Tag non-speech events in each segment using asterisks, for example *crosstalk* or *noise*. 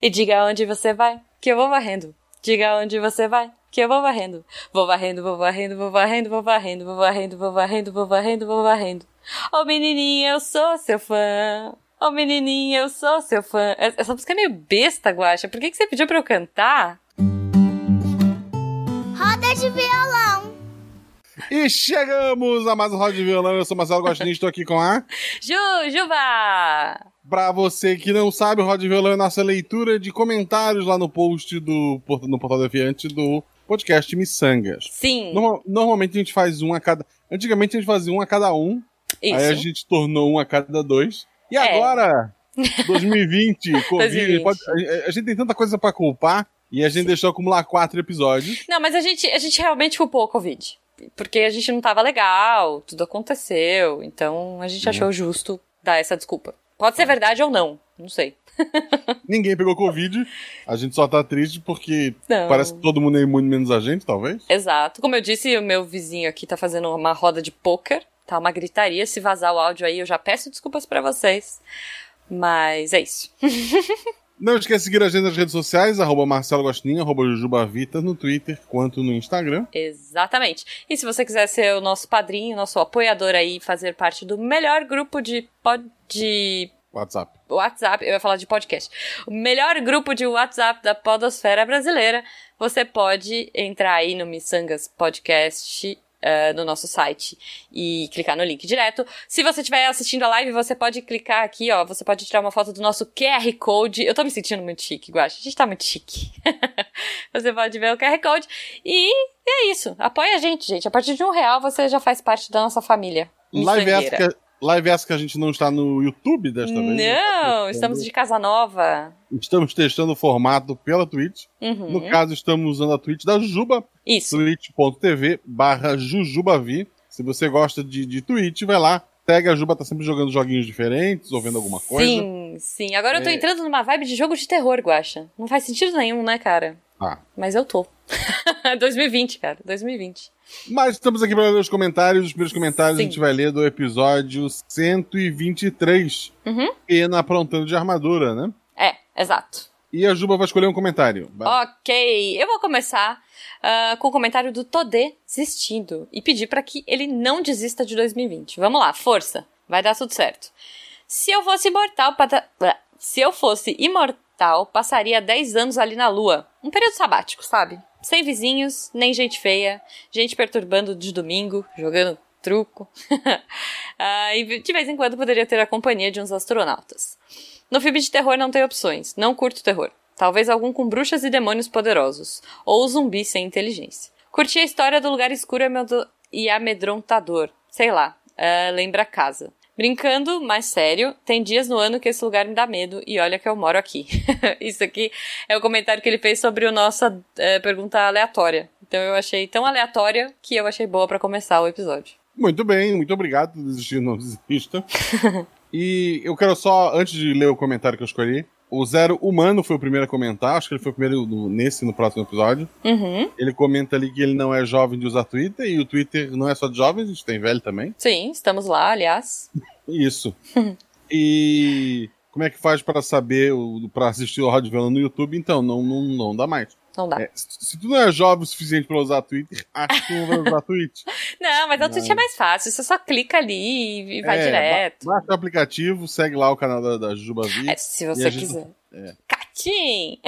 E diga onde você vai, que eu vou varrendo. Diga onde você vai, que eu vou varrendo. Vou varrendo, vou varrendo, vou varrendo, vou varrendo, vou varrendo, vou varrendo, vou varrendo, vou varrendo. Ô menininha, eu sou seu fã. Ô menininha, eu sou seu fã. Essa música é meio besta, Guaxa. Por que, que você pediu pra eu cantar? Roda de violão. E chegamos a mais um Roda de Violão. Eu sou Marcelo Gostinho, estou aqui com a... Jujuba! Pra você que não sabe, o Roda de Violão é nossa leitura de comentários lá no post do no Portal Defiante do podcast Missangas. Sim. Normal- normalmente a gente faz um a cada... Antigamente a gente fazia um a cada um. Isso. Aí a gente tornou um a cada dois. E É. agora, 2020, *laughs* Covid, 2020. pode- a, a gente tem tanta coisa pra culpar e a gente deixou acumular quatro episódios. Não, mas a gente, a gente realmente culpou o Covid. Porque a gente não tava legal, tudo aconteceu. Então a gente Uhum. achou justo dar essa desculpa. Pode ser verdade ou não, não sei. *laughs* Ninguém pegou Covid, a gente só tá triste porque Não. parece que todo mundo é imune menos a gente, talvez. Exato. Como eu disse, o meu vizinho aqui tá fazendo uma roda de pôquer. Tá uma gritaria. Se vazar o áudio aí, eu já peço desculpas pra vocês. Mas é isso. *laughs* Não esqueça de seguir a gente nas redes sociais, arroba Marcelo Gostinho, arroba Jujubavita, no Twitter quanto no Instagram. Exatamente. E se você quiser ser o nosso padrinho, nosso apoiador aí, fazer parte do melhor grupo de, pod... de WhatsApp. WhatsApp, eu ia falar de podcast. O melhor grupo de WhatsApp da podosfera brasileira. Você pode entrar aí no Missangas Podcast eh, no nosso site e clicar no link direto. Se você estiver assistindo a live, você pode clicar aqui, ó. Você pode tirar uma foto do nosso QR Code. Eu tô me sentindo muito chique, Guaxa. A gente tá muito chique. *laughs* você pode ver o QR Code. E é isso. Apoia a gente, gente. A partir de um real você já faz parte da nossa família. Live live essa que a gente não está no YouTube desta vez. Não, estamos de casa nova. Estamos testando o formato pela Twitch. Uhum. No caso, estamos usando a Twitch da Juba, Isso. twitch.tv barra Jujubavi. Se você gosta de, de Twitch, vai lá. Pega a Juba, tá sempre jogando joguinhos diferentes ou vendo alguma coisa. Sim, sim. Agora eu tô É. entrando numa vibe de jogo de terror, Guaxa. Não faz sentido nenhum, né, cara? Ah. Mas eu tô. *laughs* 2020, cara. 2020. Mas estamos aqui para ler os comentários. Os primeiros comentários Sim. a gente vai ler do episódio 123. Uhum. Pena aprontando de armadura, né? É, exato. E a Juba vai escolher um comentário. Vai. Ok, eu vou começar ah, com o comentário do Todê desistindo e pedir pra que ele não desista de 2020. Vamos lá, força, vai dar tudo certo. Se eu fosse imortal, pata- blá. se eu fosse imortal, passaria 10 anos ali na lua. Um período sabático, sabe? Sem vizinhos, nem gente feia, gente perturbando de domingo, jogando truco. *laughs* Ah, e de vez em quando poderia ter a companhia de uns astronautas. No filme de terror não tem opções. Não curto terror. Talvez algum com bruxas e demônios poderosos. Ou zumbi sem inteligência. Curti a história do lugar escuro e amedrontador. Sei lá. ah, lembra casa. Brincando, mais sério, tem dias no ano que esse lugar me dá medo e olha que eu moro aqui. *laughs* Isso aqui é o comentário que ele fez sobre a nossa eh, pergunta aleatória. Então eu achei tão aleatória que eu achei boa pra começar o episódio. Muito bem, muito obrigado por desistir, não desista. *laughs* e eu quero só, antes de ler o comentário que eu escolhi, o Zero Humano foi o primeiro a comentar, acho que ele foi o primeiro no- nesse, no próximo episódio. Uhum. Ele comenta ali que ele não é jovem de usar Twitter, e o Twitter não é só de jovens, a gente tem velho também. Sim, estamos lá, aliás. *laughs* Isso. e como é que faz para saber, pra assistir o Rádio Violão no YouTube? Então, não, não, não dá mais. Não dá. É, se tu não é jovem o suficiente para usar Twitter, acho que tu não vai usar Twitch. *laughs* Não, mas a Twitch é mais fácil. Você só clica ali e vai É, direto. ba- Baixa o aplicativo, segue lá o canal da, da Juba Vi. É, se você gente- quiser. É. Catim!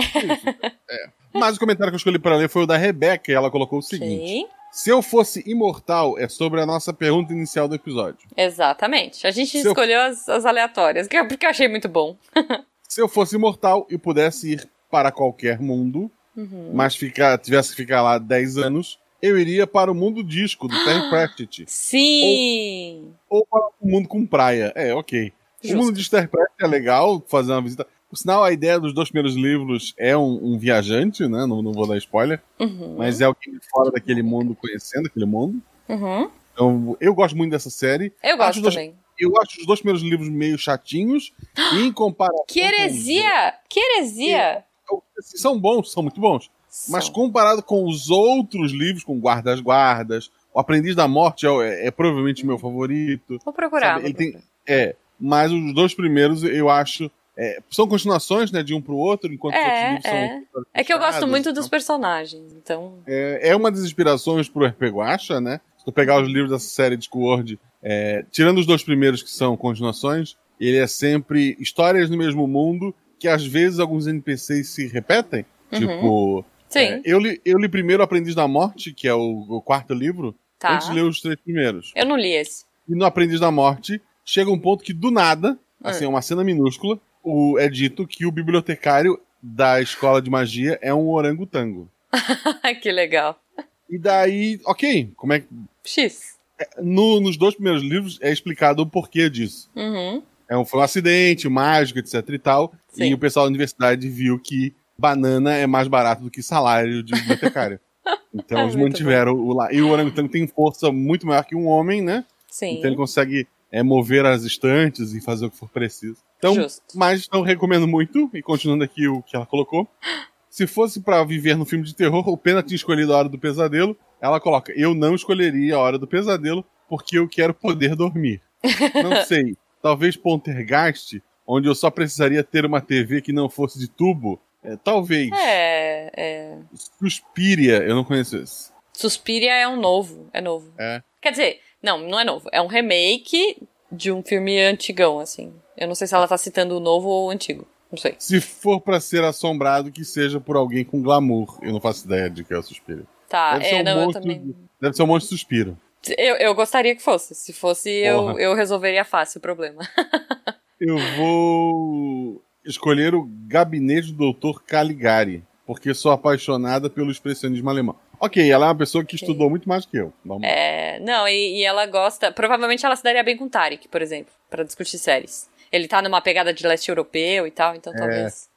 Mas o comentário que eu escolhi para ler foi o da Rebeca, e ela colocou o seguinte: Sim, Se eu fosse imortal, é sobre a nossa pergunta inicial do episódio. exatamente. A gente Se eu- escolheu as, as aleatórias, é porque eu achei muito bom. *laughs* Se eu fosse imortal e pudesse ir para qualquer mundo, Uhum. mas ficar, tivesse que ficar lá 10 anos, eu iria para o mundo disco do Terry Pratchett. Sim! ou para o mundo com praia. É, ok. Justo. O mundo de Terry Pratchett é legal fazer uma visita. Por sinal, a ideia dos dois primeiros livros é um, um viajante, né? Não, não vou dar spoiler. Uhum. Mas é alguém fora daquele mundo, conhecendo aquele mundo. Uhum. Então, eu gosto muito dessa série. Eu gosto dois- também. Eu acho os dois primeiros livros meio chatinhos. e *gasps* em comparação. Que com heresia! Que heresia! Outros- São bons, são muito bons. Mas São. comparado com os outros livros, com Guardas Guardas, O Aprendiz da Morte é, é- é provavelmente meu favorito. Vou procurar. sabe, ele tem-. É, mas os dois primeiros eu acho é, são continuações, né, de um pro outro, enquanto os outros É, é. são. É que eu gosto muito dos então, personagens, então. É, é uma das inspirações pro RP Guacha, né? Se tu pegar os livros dessa série de Discworld, é, tirando os dois primeiros que são continuações, ele é sempre histórias no mesmo mundo que às vezes alguns NPCs se repetem. Tipo, Sim, é, eu, li, eu li primeiro Aprendiz da Morte, que é o, o quarto livro, tá. antes de ler os três primeiros. Eu não li esse. E no Aprendiz da Morte, chega um ponto que do nada, Ah. assim, é uma cena minúscula, o, é dito que o bibliotecário da escola de magia é um orangotango. *laughs* que legal. E daí, ok, como é que. X. No- nos dois primeiros livros é explicado o porquê disso. Uhum. É um, foi um acidente, mágico, etc e tal. Sim. E o pessoal da universidade viu que banana é mais barato do que salário de bibliotecário. *laughs* Então Ah, eles mantiveram o lá. E o orangotango tem força muito maior que um homem, né? Sim. Então ele consegue é, mover as estantes e fazer o que for preciso. Então, Justo. mas não recomendo muito, e continuando aqui o que ela colocou. Se fosse pra viver no filme de terror, o Pena tinha escolhido a Hora do Pesadelo. Ela coloca: Eu não escolheria a Hora do Pesadelo porque eu quero poder dormir. Não *laughs* sei. Talvez Poltergeist, onde eu só precisaria ter uma TV que não fosse de tubo. É, talvez. É, é. Suspiria, eu não conheço esse. Suspiria é um novo. É novo. É. Quer dizer, não, não é novo. É um remake de um filme antigão, assim. Eu não sei se ela tá citando o novo ou o antigo. Não sei. Se for pra ser assombrado, que seja por alguém com glamour. Eu não faço ideia de que é o Suspiro. Tá, Deve é, um não, eu também. Deve ser um monte de suspiro. Eu, eu gostaria que fosse. Se fosse, eu, eu resolveria fácil o problema. *laughs* Eu vou escolher o gabinete do Dr. Caligari, porque sou apaixonada pelo expressionismo alemão. Ok, ela é uma pessoa que estudou muito mais que eu. Vamos. É, não, e, e ela gosta. Provavelmente ela se daria bem com o Tarek, por exemplo, pra discutir séries. Ele tá numa pegada de leste europeu e tal, então talvez.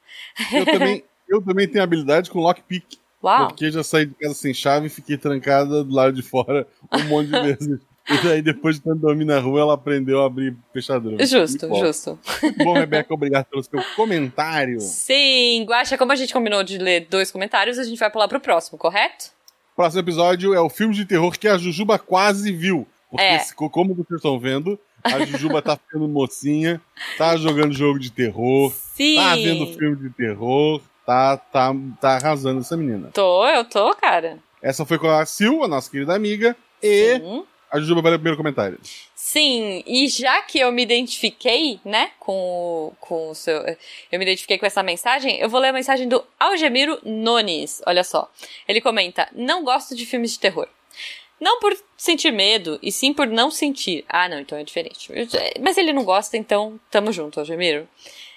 Eu, também, eu também tenho habilidade com lockpick, Uau! porque já saí de casa sem chave e fiquei trancada do lado de fora um monte de *laughs* vezes. E daí, depois de tanto dormir na rua, ela aprendeu a abrir fechadura. Justo, bom. justo. Bom, Rebeca. Obrigado pelo seu comentário. Sim, Guaxa, como a gente combinou de ler dois comentários, a gente vai pular pro próximo, correto? Próximo episódio é o filme de terror que a Jujuba quase viu. Porque, É. como vocês estão vendo, a Jujuba tá ficando mocinha, tá jogando jogo de terror, Sim! tá vendo filme de terror, tá, tá, tá arrasando essa menina. Tô, eu tô, cara. Essa foi com a Sil, a nossa querida amiga, e Sim. A Jujuba vai ler o primeiro comentário. Sim, e já que eu me identifiquei, né, com, o- com o seu. Eu me identifiquei com essa mensagem, eu vou ler a mensagem do Algemiro Nones. Olha só. Ele comenta: Não gosto de filmes de terror. Não por sentir medo, e sim por não sentir. Ah, não, então é diferente. Mas ele não gosta, então tamo junto, Algemiro.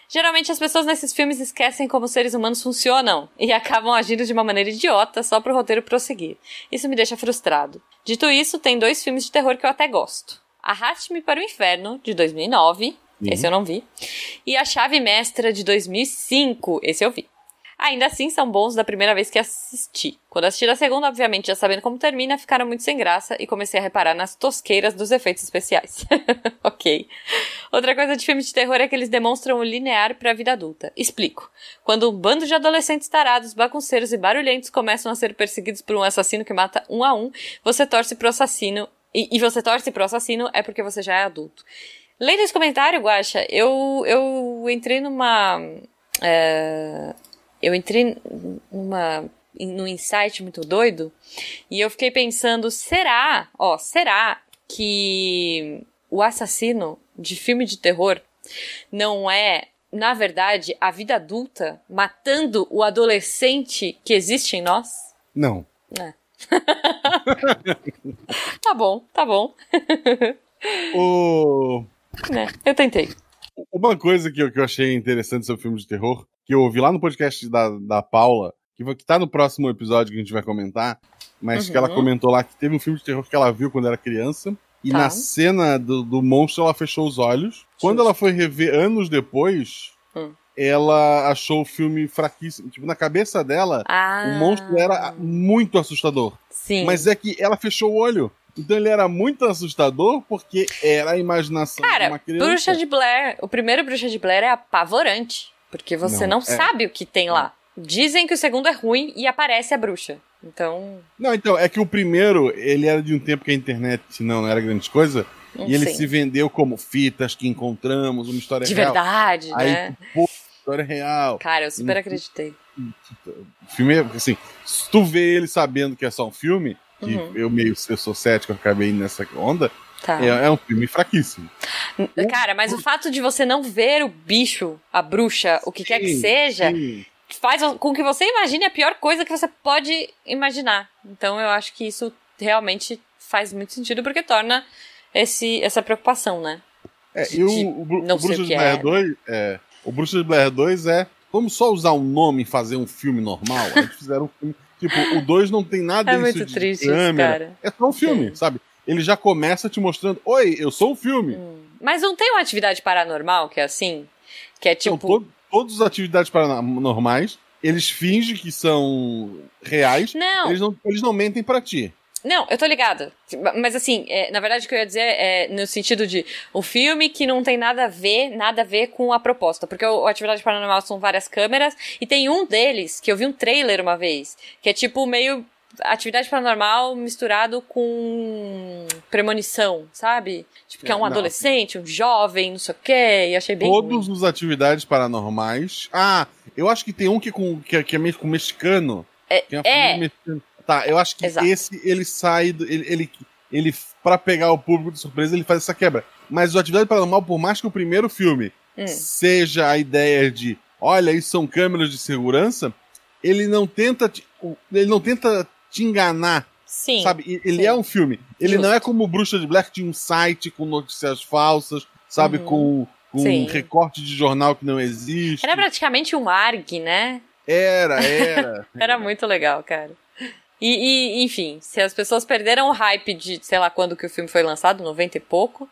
Geralmente as pessoas nesses filmes esquecem como seres humanos funcionam e *laughs* acabam agindo de uma maneira idiota só pro roteiro prosseguir. Isso me deixa frustrado. Dito isso, tem dois filmes de terror que eu até gosto. Arraste-me para o Inferno, de 2009. Esse eu não vi. E A Chave Mestra, de 2005. Esse eu vi. Ainda assim, são bons da primeira vez que assisti. Quando assisti da segunda, obviamente, já sabendo como termina, ficaram muito sem graça e comecei a reparar nas tosqueiras dos efeitos especiais. *laughs* ok. Outra coisa de filmes de terror é que eles demonstram o linear para a vida adulta. Explico. Quando um bando de adolescentes tarados, bagunceiros e barulhentos começam a ser perseguidos por um assassino que mata um a um, você torce pro assassino. E, e você torce pro assassino é porque você já é adulto. Lendo esse comentário, Guaxa, eu, eu entrei numa. é, eu entrei numa num insight muito doido e eu fiquei pensando, será, ó, será que o assassino de filme de terror não é, na verdade, a vida adulta matando o adolescente que existe em nós? Não. É. *laughs* tá bom, tá bom. O... Né, eu tentei. Uma coisa que eu, que eu achei interessante sobre filme de terror, que eu ouvi lá no podcast da, da Paula, que, que tá no próximo episódio que a gente vai comentar, mas que ela Uhum. comentou lá que teve um filme de terror que ela viu quando era criança. E Tá. na cena do, do monstro ela fechou os olhos. Quando ela foi rever anos depois, Hum. ela achou o filme fraquíssimo. Tipo, na cabeça dela, Ah, o monstro era muito assustador. Sim. Mas é que ela fechou o olho. Então ele era muito assustador porque era a imaginação de Cara, uma criança. Bruxa de Blair, o primeiro Bruxa de Blair é apavorante. Porque você não, Não, é. sabe o que tem lá. Dizem que o segundo é ruim e aparece a bruxa. Então. Não, então, é que o primeiro, ele era de um tempo que a internet não, não era grande coisa. E ele se vendeu como fitas que encontramos, uma história De real. verdade, Aí, né? pô, história real. Cara, eu super acreditei. O filme é, assim, se tu vê ele sabendo que é só um filme, que Uhum. eu meio, eu sou cético, eu acabei nessa onda, Tá. é, é um filme fraquíssimo. Cara, mas o fato de você não ver o bicho, a bruxa, o que quer que Sim, seja, sim. faz com que você imagine a pior coisa que você pode imaginar. Então eu acho que isso realmente faz muito sentido porque torna esse, essa preocupação, né? É, de- e o, o, o Bruxa de Blair é. 2 é. O Bruxa de Blair 2 é. Vamos só usar um nome e fazer um filme normal? Gente fizeram um filme. Tipo, o 2 não tem nada É disso muito de triste isso, câmera. cara. É só um filme, Sim. sabe? Ele já começa te mostrando: Oi, eu sou um filme. Hum. Mas não tem uma atividade paranormal que é assim? Que é tipo. Então, to- todas as atividades paranormais, eles fingem que são reais. Não, Eles não, eles não mentem pra ti. Não, eu tô ligada. Mas assim, é, na verdade o que eu ia dizer é no sentido de um filme que não tem nada a ver, nada a ver com a proposta. Porque o, o Atividade Paranormal são várias câmeras, e tem um deles, que eu vi um trailer uma vez, que é tipo meio atividade paranormal misturado com premonição, sabe? Tipo, que é, É, um não. adolescente, um jovem, não sei o quê, e achei bem. ruim. Todos os atividades paranormais. Ah, eu acho que tem um que, com, que, é- que é meio com mexicano. É, é. família mexicana. Tá, eu acho que Exato. esse ele sai do. Ele, ele, ele, pra pegar o público de surpresa, ele faz essa quebra. Mas o Atividade Paranormal, por mais que o primeiro filme Hum. seja a ideia de olha, isso são câmeras de segurança, ele não tenta. ele não tenta te enganar, Sim. sabe? Ele sim. é um filme. Ele Justo. não é como o Bruxa de Black, tinha um site com notícias falsas, sabe? Uhum. Com, com Sim. um recorte de jornal que não existe. Era praticamente um ARG, né? Era, *laughs* era. Era muito legal, cara. E, e, enfim, se as pessoas perderam o hype de, sei lá, quando que o filme foi lançado, 90 e pouco,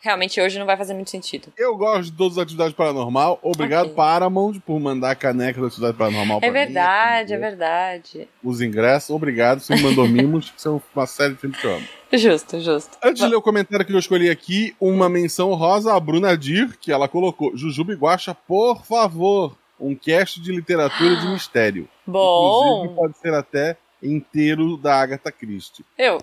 realmente hoje não vai fazer muito sentido. Eu gosto de todas as atividades paranormal. Obrigado, Ok. Paramount, por mandar a caneca da atividade paranormal pra É mim, verdade, é aqui, verdade. Os ingressos, obrigado. Você me mandou *laughs* mimos, que são uma série de filmes que eu amo. Justo, justo. Antes de ler o comentário que eu escolhi aqui, uma menção rosa a Bruna Dir, que ela colocou: Jujuba Guaxa, por favor, um cast de literatura de *gasps* mistério. Inclusive, Bom, pode ser até inteiro da Agatha Christie. eu.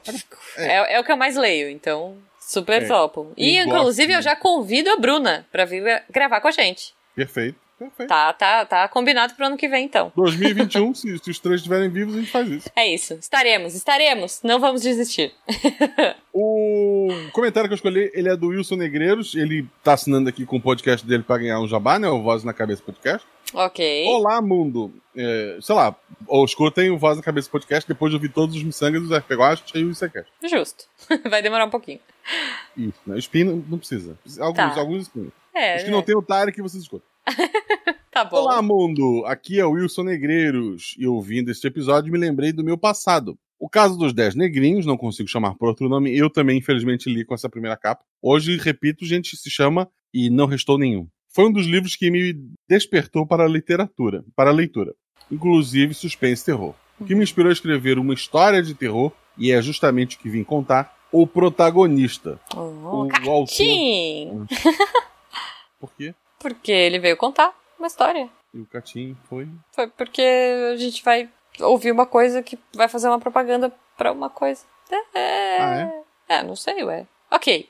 É, é o que eu mais leio, então super É. topo. E, inclusive, gosto. eu já convido a Bruna pra vir gravar com a gente. Perfeito, perfeito. Tá, tá, tá combinado pro ano que vem, então. 2021, se, se os três estiverem vivos, a gente faz isso. É isso. Estaremos, estaremos. Não vamos desistir. *laughs* O comentário que eu escolhi, ele é do Wilson Negreiros. Ele tá assinando aqui com o podcast dele pra ganhar um jabá, né? O Voz na Cabeça Podcast. Ok. Olá, mundo. É, sei lá, ou escutem o Voz na Cabeça Podcast depois de ouvir todos os miçangas, os RPGost e o ICCast. Justo. *laughs* Vai demorar um pouquinho. Isso, né? Não, precisa. Alguns, Tá. alguns spin. É, Os que não tem o Tarek, vocês escutam. *laughs* tá bom. Olá, mundo! Aqui é o Wilson Negreiros. E ouvindo este episódio, me lembrei do meu passado. O caso dos Dez Negrinhos, não consigo chamar por outro nome, eu também, infelizmente, li com essa primeira capa. Hoje, repito, gente, se chama E Não Restou Nenhum. Foi um dos livros que me despertou para a literatura, para a leitura. Inclusive suspense e terror. O que me inspirou a escrever uma história de terror, e é justamente o que vim contar, o protagonista. Oh, o Catim! *laughs* Por quê? Porque ele veio contar uma história. E o Catim foi Foi porque a gente vai ouvir uma coisa que vai fazer uma propaganda pra uma coisa. É. Ah, é? não sei, ué. Ok.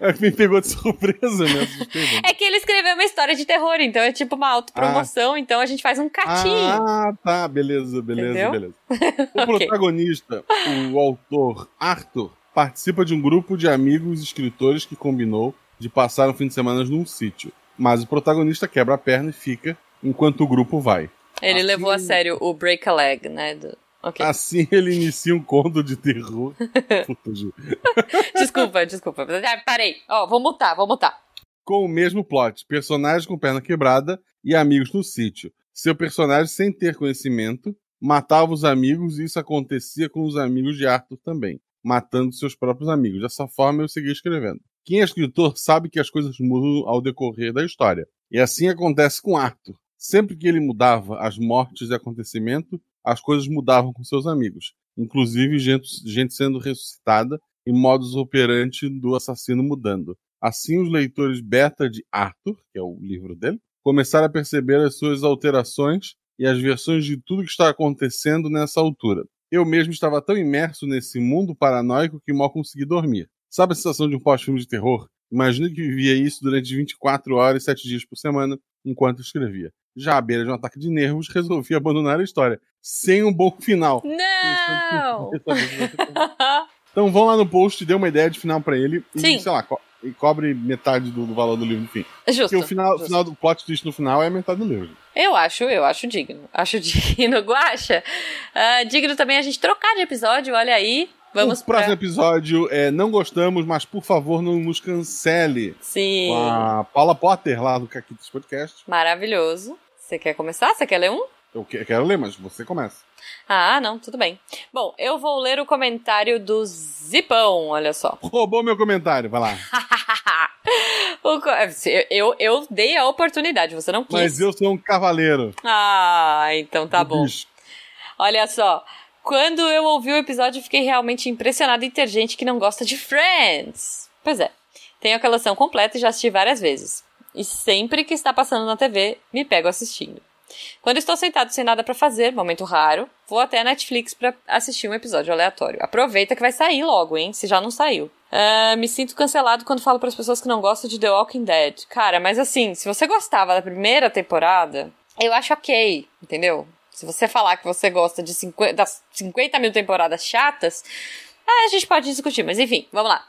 É que me pegou de surpresa, né? Assustei, mano. É que ele escreveu uma história de terror, então é tipo uma autopromoção, então a gente faz um catim. Ah, tá, beleza, beleza, Entendeu? beleza. *laughs* O protagonista, o autor Arthur, participa de um grupo de amigos escritores que combinou de passar um fim de semana num sítio. Mas o protagonista quebra a perna e fica enquanto o grupo vai. Ele Assim- levou a sério o break a leg, né? do- Ok. Assim ele inicia um conto de terror. *laughs* Puta. Desculpa, desculpa. Ah, Parei. Ó, vou mutar, vou mutar. com o mesmo plot: personagens com perna quebrada e amigos no sítio. Seu personagem, sem ter conhecimento, matava os amigos e isso acontecia com os amigos de Arthur também, matando seus próprios amigos. Dessa forma, eu segui escrevendo. Quem é escritor sabe que as coisas mudam ao decorrer da história. E assim acontece com Arthur. Sempre que ele mudava as mortes e acontecimento, as coisas mudavam com seus amigos, inclusive gente, gente sendo ressuscitada e modus operandi do assassino mudando. Assim, os leitores beta de Arthur, que é o livro dele, começaram a perceber as suas alterações e as versões de tudo que está acontecendo nessa altura. Eu mesmo estava tão imerso nesse mundo paranoico que mal consegui dormir. Sabe a sensação de um pós-filme de terror? Imagina que vivia isso durante 24 horas e 7 dias por semana enquanto escrevia. Já à beira de um ataque de nervos, resolvi abandonar a história, sem um bom final. Não! então vão lá no post, dê uma ideia de final para ele e, Sim. sei lá, co e cobre metade do, do valor do livro, enfim. Justo. Porque o final, justo. final do plot twist no final é metade do livro. Eu acho, eu acho digno. Acho *laughs* digno. Guaxa, ah, digno também a gente trocar de episódio, olha aí. Vamos o próximo pra... episódio é Não Gostamos, mas por favor não nos cancele. Sim. Com a Paula Potter lá do Caquitos Podcast. Maravilhoso. Você quer começar? Você quer ler um? Eu que- quero ler, mas você começa. Ah, não, tudo bem. Bom, eu vou ler o comentário do Zipão, olha só. *laughs* Roubou meu comentário, vai lá. *laughs* O co- eu, eu, eu dei a oportunidade, você não quis. Mas eu sou um cavaleiro. Ah, então tá do bom. bicho. Olha só. Quando eu ouvi o episódio, fiquei realmente impressionada em ter gente que não gosta de Friends. Pois é. Tenho a coleção completa e já assisti várias vezes. E sempre que está passando na TV, me pego assistindo. Quando estou sentado sem nada pra fazer, momento raro, vou até a Netflix pra assistir um episódio aleatório. Aproveita que vai sair logo, hein? Se já não saiu. Ah, me sinto cancelado quando falo para as pessoas que não gostam de The Walking Dead. Cara, mas assim, se você gostava da primeira temporada, eu acho ok, entendeu? Se você falar que você gosta de 50, das 50 mil temporadas chatas, ah, a gente pode discutir, mas enfim, vamos lá.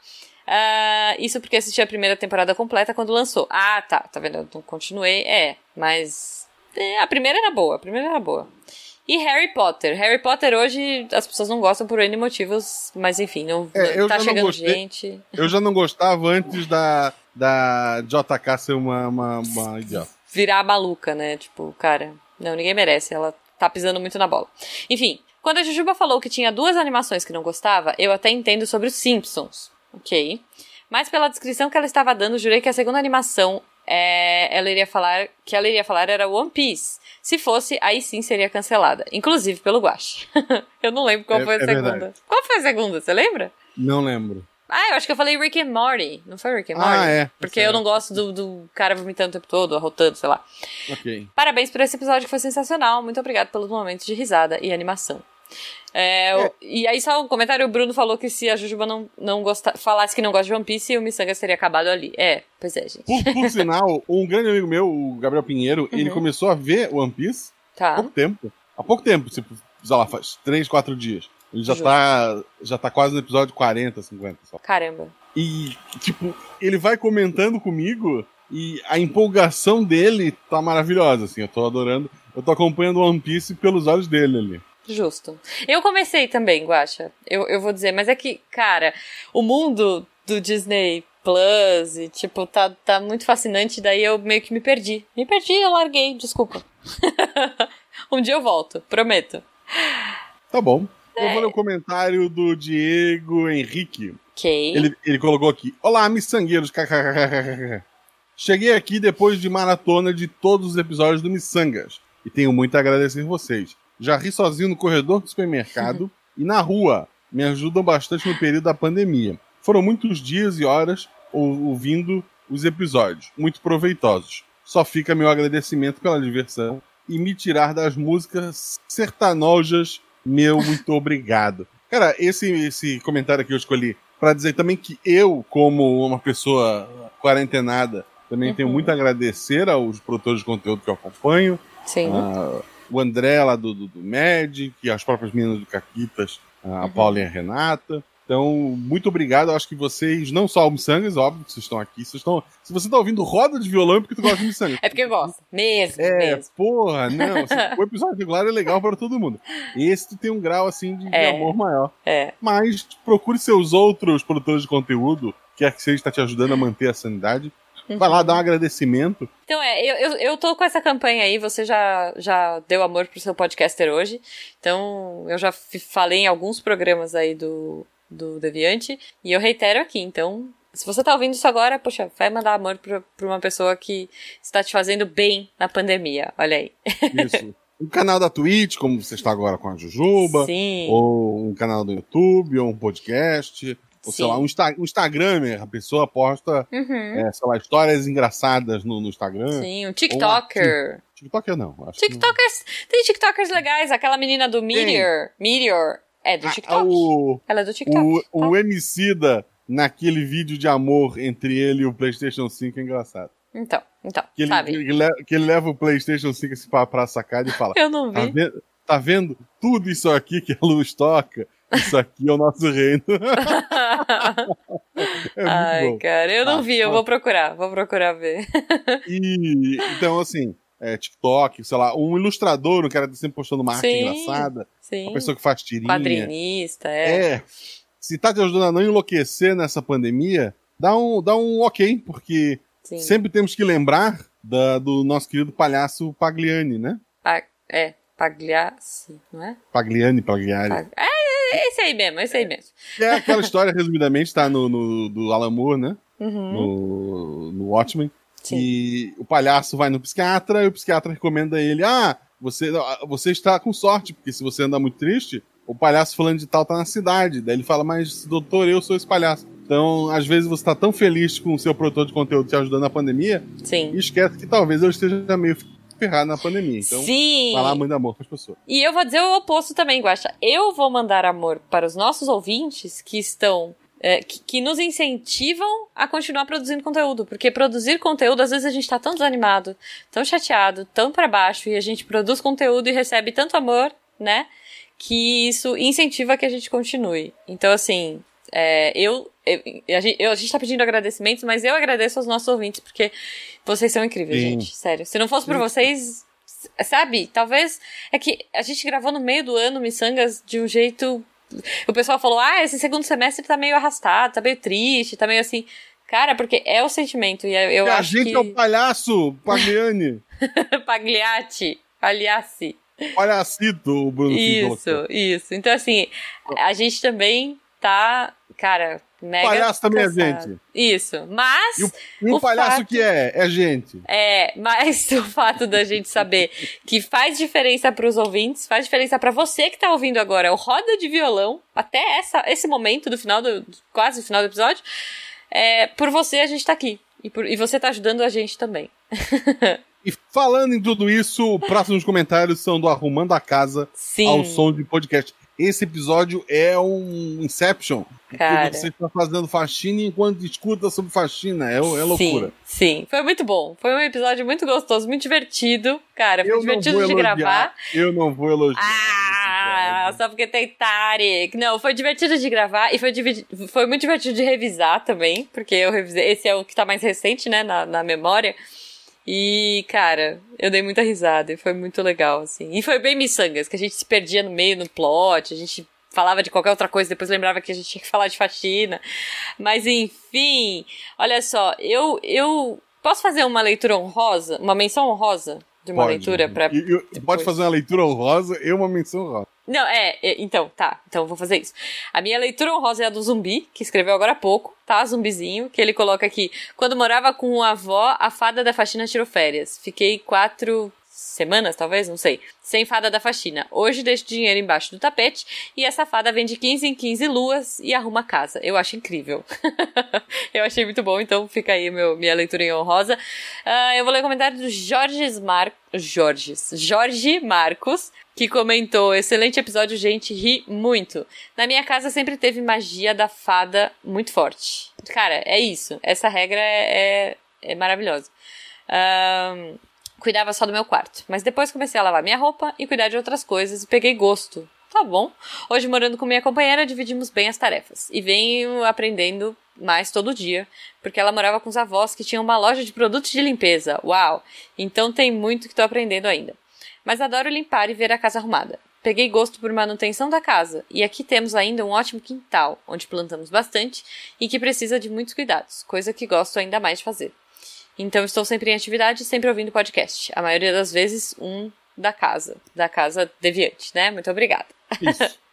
Ah, isso porque assisti a primeira temporada completa quando lançou. Ah, tá, tá vendo? Eu não continuei. É, mas. é, a primeira era boa, a primeira era boa. E Harry Potter. Harry Potter hoje as pessoas não gostam por N motivos, mas enfim, não, É, eu tá não chegando gostei. gente. Eu já não gostava antes da, da JK ser uma, uma, uma *laughs* idiota. virar maluca, né? Tipo, cara, não, ninguém merece. Ela tá pisando muito na bola. Enfim, quando a Jujuba falou que tinha duas animações que não gostava, eu até entendo sobre os Simpsons. Ok. Mas pela descrição que ela estava dando, jurei que a segunda animação é, ela iria falar que ela iria falar era One Piece. Se fosse, aí sim seria cancelada. Inclusive pelo Guache. *laughs* eu não lembro qual É- foi a é segunda. verdade. Qual foi a segunda? Você lembra? Não lembro. Ah, eu acho que eu falei Rick and Morty. Não foi Rick and Ah, Morty? é. Porque Certo. eu não gosto do, do cara vomitando o tempo todo, arrotando, sei lá. Ok. Parabéns por esse episódio que foi sensacional. Muito obrigado pelos momentos de risada e animação. É, o- E aí, só um comentário: o Bruno falou que se a Jujuba não, não gosta, falasse que não gosta de One Piece, o Missangas teria acabado ali. É, pois é, gente. Por, por sinal, *laughs* um grande amigo meu, o Gabriel Pinheiro, ele começou a ver One Piece há Tá. pouco tempo. Há pouco tempo, tipo, sei lá, faz 3, 4 dias. Ele já tá, já tá quase no episódio 40, 50 só. Caramba. E, tipo, ele vai comentando comigo e a empolgação dele tá maravilhosa, assim. Eu tô adorando. Eu tô acompanhando One Piece pelos olhos dele ali. Justo. Eu comecei também, Guacha. Eu, eu vou dizer, mas é que, cara, o mundo do Disney Plus e, tipo, tá, tá muito fascinante, daí eu meio que me perdi. Me perdi, eu larguei, desculpa. *laughs* um dia eu volto, prometo. Tá bom. É. Eu vou ler o comentário do Diego Henrique. Ok. Ele, ele colocou aqui: Olá, miçangueiros. Cheguei aqui depois de maratona de todos os episódios do Missangas. E tenho muito a agradecer vocês. Já ri sozinho no corredor do supermercado e na rua. Me ajudam bastante no período da pandemia. Foram muitos dias e horas ou- ouvindo os episódios, muito proveitosos. Só fica meu agradecimento pela diversão e me tirar das músicas sertanojas. Meu muito obrigado. Cara, esse, esse comentário aqui eu escolhi para dizer também que eu, como uma pessoa quarentenada, também tenho Uhum. muito a agradecer aos produtores de conteúdo que eu acompanho. Sim. Ah, o André lá do, do, do Magic, as próprias meninas do Caquitas, a Uhum. Paula e a Renata. Então, muito obrigado. Eu acho que vocês, não só o Missangas, óbvio que vocês estão aqui. Vocês estão, se você tá ouvindo roda de violão, é porque tu gosta de Missangas. É porque eu gosto. Mesmo, É, mesmo. porra, não. assim, *laughs* o episódio regular é legal para todo mundo. Esse tu tem um grau, assim, de, É. amor maior. É. Mas procure seus outros produtores de conteúdo, quer que seja está te ajudando a manter a sanidade. Vai lá, dá um agradecimento. Então é, eu, eu, eu tô com essa campanha aí, você já, já deu amor pro seu podcaster hoje. Então, eu já falei em alguns programas aí do, do Deviante. E eu reitero aqui, então. Se você tá ouvindo isso agora, poxa, vai mandar amor pra, pra uma pessoa que está te fazendo bem na pandemia. Olha aí. *laughs* Isso. um canal da Twitch, como você está agora com a Jujuba. Sim. Ou um canal do YouTube, ou um podcast. Ou sei Sim. lá, um, Insta um Instagramer. A pessoa posta, Uhum. é, sei lá, histórias engraçadas no, no Instagram. Sim, um TikToker. TikToker não. Acho que não. TikTokers. Tem TikTokers legais. Aquela menina do Meteor. Meteor. É do Ah, TikTok. o, Ela é do TikTok. o, tá? o Emicida naquele vídeo de amor entre ele e o PlayStation 5 é engraçado. Então, então, Que ele, sabe? que que ele leva o PlayStation 5 assim pra, pra sacada e fala: *laughs* Eu não tá vi. vendo, tá vendo tudo isso aqui que a luz toca? Isso aqui é o nosso reino. *laughs* é Ai, bom. cara, eu não Ah, vi, eu vou procurar, vou procurar ver. *laughs* E então, assim, é, TikTok, sei lá, um ilustrador, um cara que tá sempre postando uma arte Sim. engraçada, Sim. uma pessoa que faz tirinha. Quadrinista, é. É. Se tá te ajudando a não enlouquecer nessa pandemia, dá um, dá um ok, porque Sim. sempre temos que lembrar da- do nosso querido palhaço Pagliani, né? Pa- é, Pagliassi, não é? Pagliani, Pagliari. Pag- É, esse aí mesmo, esse aí mesmo. Que é aquela história, resumidamente, tá no, no do Alan Moore, né? Uhum. No, no Watchmen. Sim. E o palhaço vai no psiquiatra e o psiquiatra recomenda a ele: Ah, você, você está com sorte, porque se você andar muito triste, o palhaço falando de tal tá na cidade. Daí ele fala: Mas, doutor, eu sou esse palhaço. Então, às vezes você tá tão feliz com o seu produtor de conteúdo te ajudando na pandemia Sim. e esquece que talvez eu esteja meio ferrado na pandemia. Então, Sim. falar muito amor para as pessoas. E eu vou dizer o oposto também, Guaxa. Eu vou mandar amor para os nossos ouvintes que estão. É, que, que nos incentivam a continuar produzindo conteúdo. Porque produzir conteúdo, às vezes a gente tá tão desanimado, tão chateado, tão para baixo, e a gente produz conteúdo e recebe tanto amor, né? Que isso incentiva que a gente continue. Então, assim, é, eu, eu, a gente, eu- a gente tá pedindo agradecimentos, mas eu agradeço aos nossos ouvintes, porque vocês são incríveis, Sim. gente. Sério. Se não fosse por Sim. vocês, sabe? Talvez. É que a gente gravou no meio do ano Missangas de um jeito. O pessoal falou: ah, esse segundo semestre tá meio arrastado, tá meio triste, tá meio assim. Cara, porque é o sentimento. E eu E a acho gente que. é o palhaço, Pagliani. *laughs* Pagliatti. Pagliassi. Palhacito, o Bruno. Isso, isso. Então, assim, a gente também tá, cara, mega. Palhaço também é gente. Isso. Mas. E o, e o O palhaço fato- que é? É gente. É, mas *laughs* o fato da gente saber que faz diferença pros ouvintes, faz diferença pra você que tá ouvindo agora o Roda de Violão, até essa, esse momento do final do. quase o final do episódio, é, por você a gente tá aqui. E, por- e você tá ajudando a gente também. *laughs* E falando em tudo isso, próximos comentários são do Arrumando a Casa Sim. ao som de podcast. Esse episódio é um Inception. Cara. Porque você está fazendo faxina enquanto escuta sobre faxina. É, é loucura. Sim, sim. Foi muito bom. Foi um episódio muito gostoso, muito divertido. Cara, foi Eu divertido de elogiar, gravar. Eu não vou elogiar. Ah, só porque tem Tarek. Não, foi divertido de gravar e foi, foi muito divertido de revisar também, porque eu revisei. Esse é o que tá mais recente, né, na, na memória. E, cara, eu dei muita risada e foi muito legal, assim. E foi bem miçangas, que a gente se perdia no meio, no plot, a gente falava de qualquer outra coisa, depois lembrava que a gente tinha que falar de faxina. Mas, enfim, olha só, eu, eu posso fazer uma leitura honrosa, uma menção honrosa de uma Pode. leitura depois? Pode fazer uma leitura honrosa e uma menção honrosa. Não, é, é, então, tá. Então vou fazer isso. A minha leitura honrosa é a do zumbi, que escreveu agora há pouco, tá? Zumbizinho, que ele coloca aqui. Quando morava com a avó, a fada da faxina tirou férias. Fiquei quatro semanas, talvez, não sei, sem fada da faxina. Hoje deixo dinheiro embaixo do tapete e essa fada vem de 15 em 15 luas e arruma casa. Eu acho incrível. *laughs* eu achei muito bom, então fica aí meu, minha leitura em honrosa. Ah, eu vou ler o comentário do Jorge Mar... Jorges. Jorge Marcos, que comentou: excelente episódio, gente, ri muito. Na minha casa sempre teve magia da fada muito forte. Cara, é isso. Essa regra é, é, é maravilhosa. Ahn, cuidava só do meu quarto. Mas depois comecei a lavar minha roupa e cuidar de outras coisas e peguei gosto. Tá bom. Hoje, morando com minha companheira, dividimos bem as tarefas. E venho aprendendo mais todo dia, porque ela morava com os avós que tinham uma loja de produtos de limpeza. Uau! Então tem muito que tô aprendendo ainda. Mas adoro limpar e ver a casa arrumada. Peguei gosto por manutenção da casa, e aqui temos ainda um ótimo quintal, onde plantamos bastante e que precisa de muitos cuidados, coisa que gosto ainda mais de fazer. Então estou sempre em atividade sempre ouvindo podcast. A maioria das vezes, um da casa, da casa deviante, né? Muito obrigada. Isso. *laughs*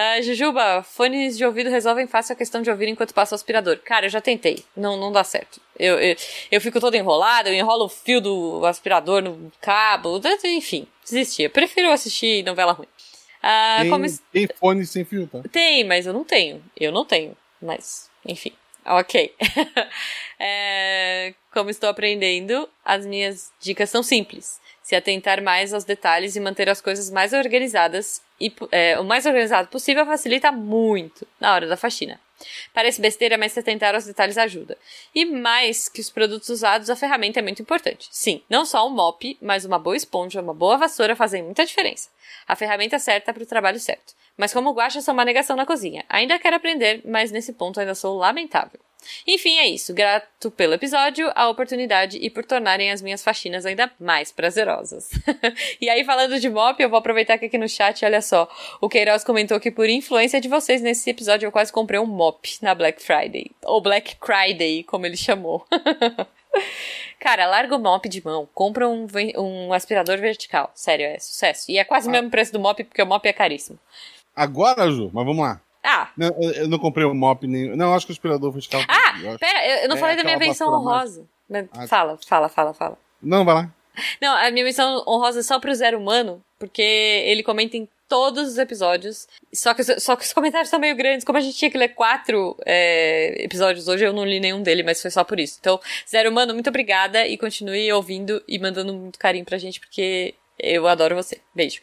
Ah, Jujuba, fones de ouvido resolvem fácil a questão de ouvir enquanto passa o aspirador. Cara, eu já tentei. Não, não dá certo. Eu, eu, eu fico toda enrolada, eu enrolo o fio do aspirador no cabo. Enfim, desisti. Eu prefiro assistir novela ruim. Ah, tem, como tem fone sem fio, tá? tem, mas eu não tenho. Eu não tenho. Mas, enfim. Ok. *laughs* É, como estou aprendendo, as minhas dicas são simples. Se atentar mais aos detalhes e manter as coisas mais organizadas e é, o mais organizado possível facilita muito na hora da faxina. Parece besteira, mas se atentar aos detalhes ajuda. E mais que os produtos usados, a ferramenta é muito importante. Sim, não só um mop, mas uma boa esponja, uma boa vassoura fazem muita diferença. A ferramenta certa para o trabalho certo. Mas como guacha, sou uma negação na cozinha. Ainda quero aprender, mas nesse ponto ainda sou lamentável. Enfim, é isso. Grato pelo episódio, a oportunidade e por tornarem as minhas faxinas ainda mais prazerosas. *laughs* e aí, falando de mop, eu vou aproveitar que aqui no chat, olha só, o Queiroz comentou que por influência de vocês nesse episódio eu quase comprei um mop na Black Friday. Ou Black Friday, como ele chamou. *laughs* Cara, larga o mop de mão, compra um, um aspirador vertical. Sério, é sucesso. E é quase o mesmo preço do mop, porque o mop é caríssimo. Agora, Ju, mas vamos lá. Ah. Não, eu não comprei o um mop nem. Não, acho que o aspirador fiscal. Ah, pera, eu não é falei da minha menção honrosa. Ah, fala, fala, fala, fala. Não, vai lá. Não, a minha menção honrosa é só pro Zero Humano, porque ele comenta em todos os episódios. Só que, só que os *laughs* comentários são meio grandes. Como a gente tinha que ler quatro é, episódios hoje, eu não li nenhum dele, mas foi só por isso. Então, Zero Humano, muito obrigada e continue ouvindo e mandando muito carinho pra gente, porque eu adoro você. Beijo.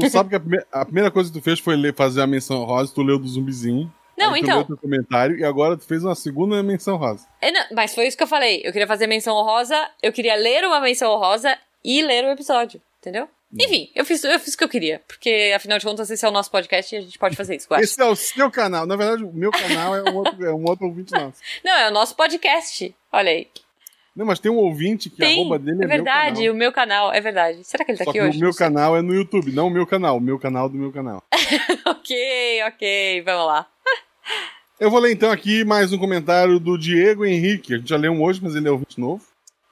Tu sabe que a, primeira, a primeira coisa que tu fez foi ler, fazer a menção rosa, tu leu do zumbizinho. Não, então. Tu leu teu comentário e agora tu fez uma segunda menção rosa. É, não, mas foi isso que eu falei. Eu queria fazer menção rosa, eu queria ler uma menção rosa e ler o episódio, entendeu? Enfim, eu fiz, eu fiz o que eu queria. Porque, afinal de contas, esse é o nosso podcast e a gente pode fazer isso, Esse é o seu canal. Na verdade, o meu canal é um outro, é um outro ouvinte nosso. Não, é o nosso podcast. Olha aí. Não, mas tem um ouvinte que tem, a arroba dele é, é verdade, meu o meu canal, é verdade. Será que ele tá Só aqui hoje? O meu canal é no YouTube, não o meu canal, o meu canal do meu canal. *laughs* ok, ok, vamos lá. Eu vou ler então aqui mais um comentário do Diego Henrique. A gente já leu um hoje, mas ele é ouvinte novo.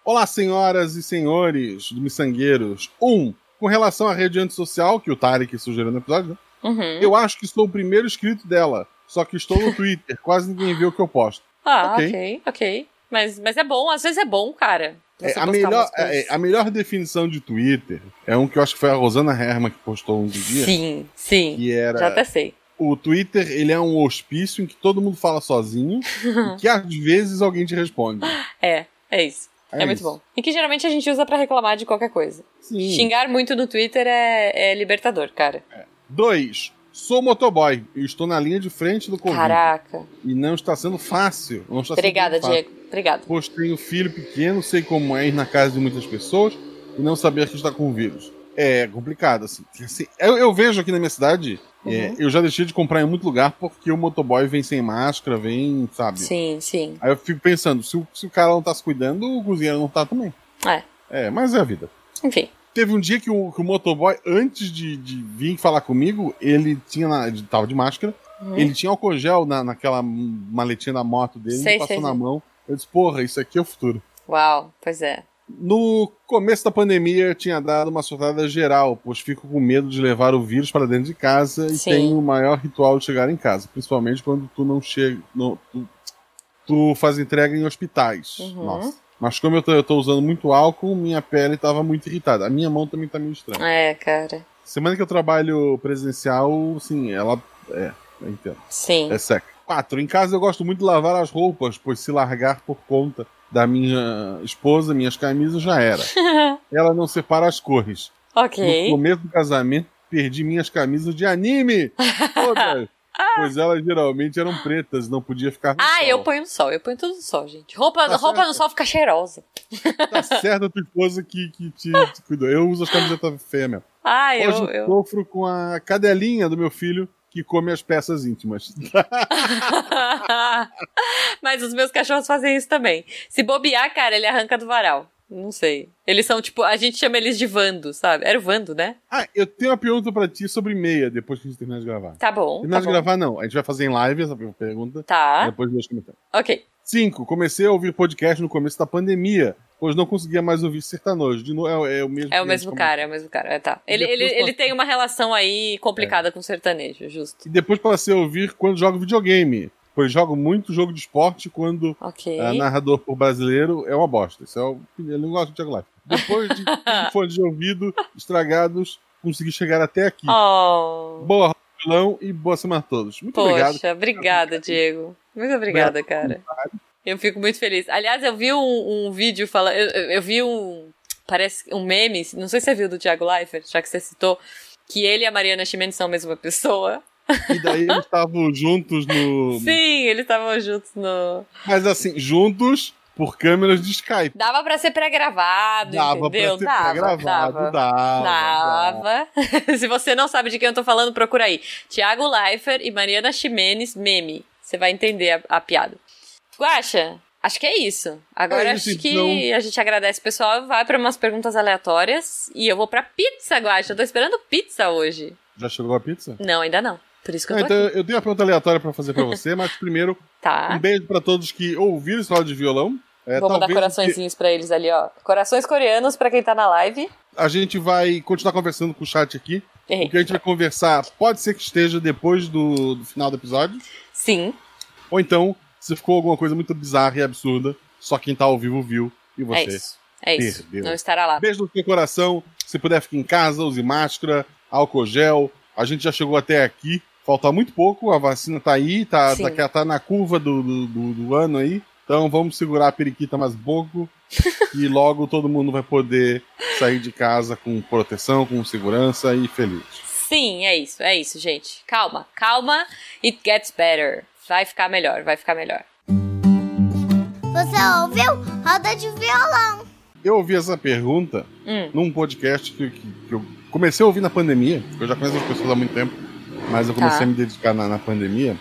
Olá, senhoras e senhores do Missangueiros. Um, com relação à rede antissocial, que o Tarek sugeriu no episódio, né? Uhum. Eu acho que sou o primeiro inscrito dela. Só que estou no *laughs* Twitter, quase ninguém vê o que eu posto. Ah, ok, ok. okay. Mas, mas é bom, às vezes é bom, cara. É, a, melhor, é, a melhor definição de Twitter é um que eu acho que foi a Rosana Herman que postou um dia. Sim, sim. Que era. Já até sei. O Twitter, ele é um hospício em que todo mundo fala sozinho *laughs* e que às vezes alguém te responde. É, é isso. É, é muito bom. E que geralmente a gente usa para reclamar de qualquer coisa. Sim. Xingar muito no Twitter é, é libertador, cara. É. Dois. Sou motoboy e estou na linha de frente do Covid. Caraca. E não está sendo fácil. Não está Obrigada, sendo Diego. Obrigada. Pois tenho filho pequeno, sei como é ir na casa de muitas pessoas e não saber que está com vírus. É complicado, assim. assim eu, eu, vejo aqui na minha cidade, é, uhum. é, eu já deixei de comprar em muito lugar porque o motoboy vem sem máscara, vem, sabe? Sim, sim. Aí eu fico pensando, se o, se o cara não tá se cuidando, o cozinheiro não tá também. É. É, mas é a vida. Enfim. Teve um dia que o, que o motoboy, antes de, de vir falar comigo, ele tinha. Na, ele tava de máscara. Uhum. Ele tinha álcool gel na, naquela maletinha da moto dele, sei, passou sei, na sei. mão. Eu disse, porra, isso aqui é o futuro. Uau, pois é. No começo da pandemia, eu tinha dado uma surtada geral, pois fico com medo de levar o vírus para dentro de casa e Sim. tenho o maior ritual de chegar em casa, principalmente quando tu não chega. Não, tu, tu faz entrega em hospitais. Uhum. Nossa. Mas como eu tô, eu tô usando muito álcool, minha pele tava muito irritada. A minha mão também tá meio estranha. É, cara. Semana que eu trabalho presencial, sim, ela. É, eu entendo. Sim. É seca. Quatro. Em casa eu gosto muito de lavar as roupas, pois se largar por conta da minha esposa, minhas camisas, já era. *laughs* ela não separa as cores. Ok. No começo do casamento, perdi minhas camisas de anime. Todas. *laughs* Pois elas geralmente eram pretas, não podia ficar no Ah, sol. eu ponho no sol, eu ponho tudo no sol, gente. Roupa, Tá roupa certo. no sol fica cheirosa. Tá *laughs* certo a tua esposa que, que te, te cuidou. Eu uso as camisetas mesmo. Ah, eu. Hoje eu eu... sofro com a cadelinha do meu filho que come as peças íntimas. *laughs* Mas os meus cachorros fazem isso também. Se bobear, cara, ele arranca do varal. Não sei. Eles são tipo, a gente chama eles de Vando, sabe? Era o Vando, né? ah, eu tenho uma pergunta pra ti sobre meia, depois que a gente terminar de gravar. Tá bom. terminar Tá de bom. gravar, não. A gente vai fazer em live essa pergunta. Tá. Depois dos comentários. Ok. 5. Comecei a ouvir podcast no começo da pandemia, pois não conseguia mais ouvir sertanojo. De novo, é, é o mesmo. É o mesmo cara, é o mesmo cara. É, tá. Ele, ele, posso- ele tem uma relação aí complicada com o sertanejo, justo. E depois passei a ouvir quando jogo videogame, pois jogo muito jogo de esporte quando Ok. a narrador por brasileiro é uma bosta. Isso é o... Ele não gosta de Thiago Life. Depois de fones de ouvido estragados, consegui chegar até aqui. Oh. Boa, Rolão, e boa semana a todos. Muito obrigado. Poxa, obrigada, Diego. Muito obrigada, cara. Eu fico muito feliz. Aliás, eu vi um, um vídeo falando. Eu, eu- eu vi um. Parece um meme, não sei se você viu do Thiago Leifert, já que você citou, que ele e a Mariana Ximenes são a mesma pessoa. E daí eles estavam juntos no. Sim, eles estavam juntos no. Mas assim, juntos por câmeras de Skype. Dava pra ser pré-gravado, Dava entendeu? pra ser dava, pré-gravado, dava. dava, Dava. *laughs* Se você não sabe de quem eu tô falando, procura aí. Tiago Leifert e Mariana Ximenes, meme. Você vai entender a, a piada. Guaxa, acho que é isso. Agora É isso, acho que então. a gente agradece o pessoal, vai pra umas perguntas aleatórias. E eu vou pra pizza, Guaxa. Eu tô esperando pizza hoje. Já chegou a pizza? Não, ainda não. Por isso que eu Ah, tô então aqui. eu tenho uma pergunta aleatória pra fazer pra você, mas primeiro, *laughs* Tá. um beijo pra todos que ouviram esse áudio de violão. É, Vou mandar coraçõezinhos pra eles ali, ó. Corações coreanos pra quem tá na live. A gente vai continuar conversando com o chat aqui. Errei. O que a gente vai conversar pode ser que esteja depois do, do final do episódio. Sim. Ou então, se ficou alguma coisa muito bizarra e absurda, só quem tá ao vivo viu e É você. isso. É isso. perdeu. Não estará lá. Beijo no seu coração. Se puder, fique em casa, use máscara, álcool gel. A gente já chegou até aqui. Falta muito pouco, a vacina tá aí, tá, Sim. tá, tá na curva do, do, do- do ano aí. Então vamos segurar a periquita mais um pouco. *laughs* e logo todo mundo vai poder sair de casa com proteção, com segurança e feliz. Sim, é isso, é isso, gente. Calma, calma. It gets better. Vai ficar melhor, vai ficar melhor. Você ouviu? Roda de violão. Eu ouvi essa pergunta Hum. num podcast que, que- que eu comecei a ouvir na pandemia. Eu já conheço as pessoas há muito tempo, mas eu comecei Tá. a me dedicar na, na pandemia.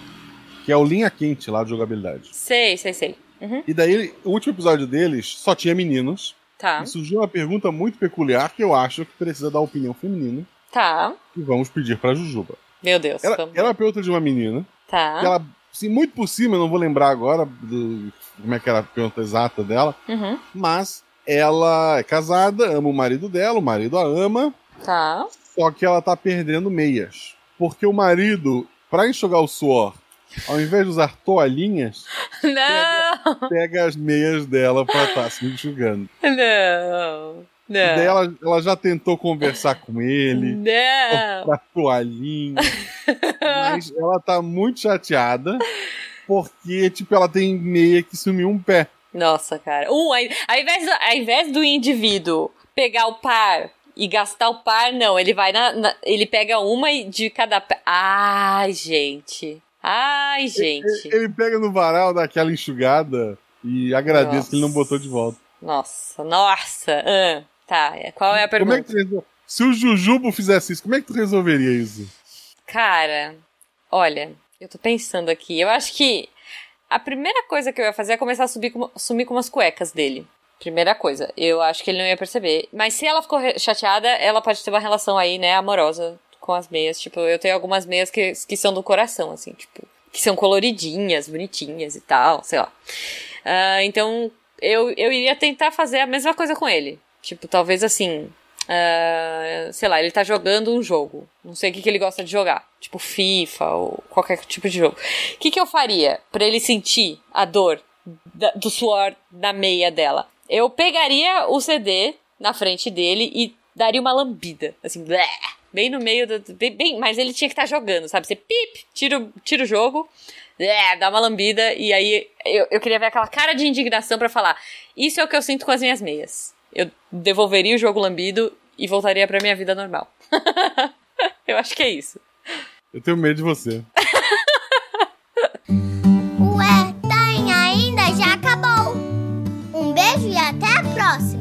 Que é o Linha Quente lá de jogabilidade. Sei, sei, sei. Uhum. E daí, o último episódio deles só tinha meninos. Tá, E surgiu uma pergunta muito peculiar que eu acho que precisa da opinião feminina. tá. E vamos pedir pra Jujuba. Meu Deus. Ela, vamos- ela é uma pergunta de uma menina. Tá. Que ela, assim, muito por cima, eu não vou lembrar agora do, como é que era a pergunta exata dela. Uhum. Mas ela é casada, ama o marido dela, o marido a ama. Tá. Só que ela tá perdendo meias. Porque o marido, pra enxugar o suor, ao invés de usar toalhinhas, *laughs* Não, pega as meias dela pra estar se enxugando. não, E daí não. ela, ela já tentou conversar com ele, Não. comprar toalhinha, mas ela tá muito chateada porque, tipo, ela tem meia que sumiu um pé. Nossa, cara. Um, ao, invés ao invés do indivíduo pegar o par e gastar o par, não. Ele vai na. na- ele pega uma de cada. Ai, gente. Ai, gente. Ele pega no varal, dá aquela enxugada e agradece Nossa. que ele não botou de volta. Nossa, nossa. Ah, tá, é- qual é a Como é pergunta? que Se o Jujubo fizesse isso, como é que tu resolveria isso? Cara, olha, eu tô pensando aqui. Eu acho que a primeira coisa que eu ia fazer é começar a subir com, sumir com umas cuecas dele. Primeira coisa. Eu acho que ele não ia perceber. Mas se ela ficou chateada, ela pode ter uma relação aí, né, amorosa com as meias. Tipo, eu tenho algumas meias que, que são do coração, assim, tipo, que são coloridinhas, bonitinhas e tal, sei lá. Ah, então, eu, eu iria tentar fazer a mesma coisa com ele. Tipo, talvez assim. ah, sei lá, ele tá jogando um jogo. Não sei o que, que ele gosta de jogar. Tipo FIFA ou qualquer tipo de jogo. O que, que eu faria pra ele sentir a dor do suor da meia dela? Eu pegaria o CD na frente dele e daria uma lambida. Assim, blé, bem no meio do. Bem, mas ele tinha que estar jogando, sabe? Você pip, tira, o- tira o jogo, blé, dá uma lambida e aí eu, eu queria ver aquela cara de indignação pra falar: Isso é o que eu sinto com as minhas meias. Eu devolveria o jogo lambido e voltaria pra minha vida normal. *laughs* eu acho que é isso. Eu tenho medo de você. Ué,